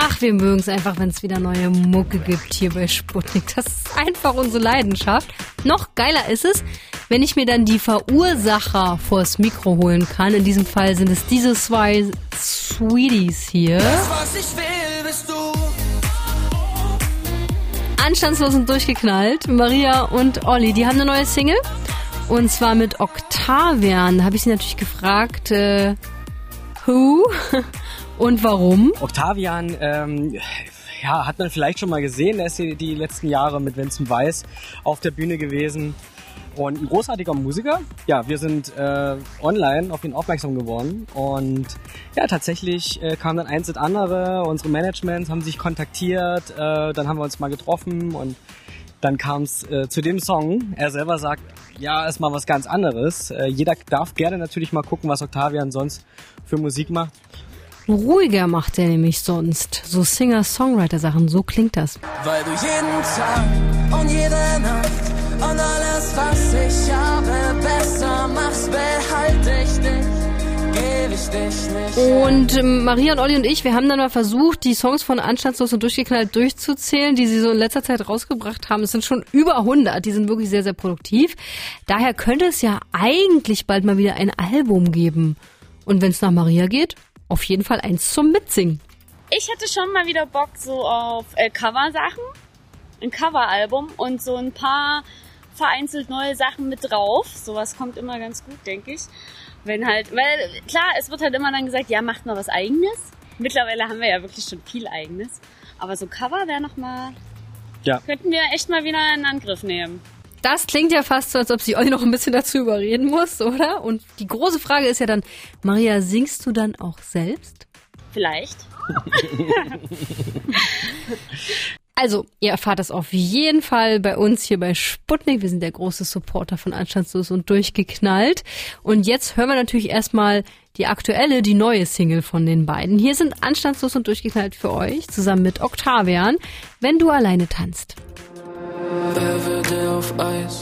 Ach, wir mögen es einfach, wenn es wieder neue Mucke gibt hier bei Sputnik. Das ist einfach unsere Leidenschaft. Noch geiler ist es, wenn ich mir dann die Verursacher vors Mikro holen kann. In diesem Fall sind es diese zwei Sweeties hier. Das, was ich will, bist du. Anstandslos und durchgeknallt. Maria und Olli, die haben eine neue Single. Und zwar mit Octavian. Da habe ich sie natürlich gefragt, äh, who und warum? Octavian, ähm, ja, hat man vielleicht schon mal gesehen. Er ist die letzten Jahre mit Vincent Weiss auf der Bühne gewesen. Und ein großartiger Musiker. Ja, wir sind äh, online auf ihn aufmerksam geworden. Und ja, tatsächlich äh, kam dann eins und andere. Unsere Managements haben sich kontaktiert. Äh, dann haben wir uns mal getroffen und dann kam es äh, zu dem Song. Er selber sagt, ja, ist mal was ganz anderes. Äh, jeder darf gerne natürlich mal gucken, was Octavian sonst für Musik macht. Ruhiger macht er nämlich sonst. So Singer-Songwriter-Sachen, so klingt das. Weil du jeden Tag und jede Nacht und alles, was ich Und ähm, Maria und Olli und ich, wir haben dann mal versucht, die Songs von Anstandslos und Durchgeknallt durchzuzählen, die sie so in letzter Zeit rausgebracht haben. Es sind schon über 100, die sind wirklich sehr, sehr produktiv. Daher könnte es ja eigentlich bald mal wieder ein Album geben. Und wenn es nach Maria geht, auf jeden Fall eins zum Mitsingen. Ich hätte schon mal wieder Bock so auf äh, Cover-Sachen, ein Cover-Album und so ein paar vereinzelt neue Sachen mit drauf. Sowas kommt immer ganz gut, denke ich. Wenn halt, weil klar, es wird halt immer dann gesagt, ja, macht mal was eigenes. Mittlerweile haben wir ja wirklich schon viel eigenes. Aber so Cover wäre noch mal, ja. könnten wir echt mal wieder in Angriff nehmen. Das klingt ja fast so, als ob sie euch noch ein bisschen dazu überreden muss, oder? Und die große Frage ist ja dann, Maria, singst du dann auch selbst? Vielleicht. Also, ihr erfahrt das auf jeden Fall bei uns hier bei Sputnik. Wir sind der große Supporter von Anstandslos und durchgeknallt. Und jetzt hören wir natürlich erstmal die aktuelle, die neue Single von den beiden. Hier sind Anstandslos und durchgeknallt für euch, zusammen mit Octavian, wenn du alleine tanzt. Er würde auf Eis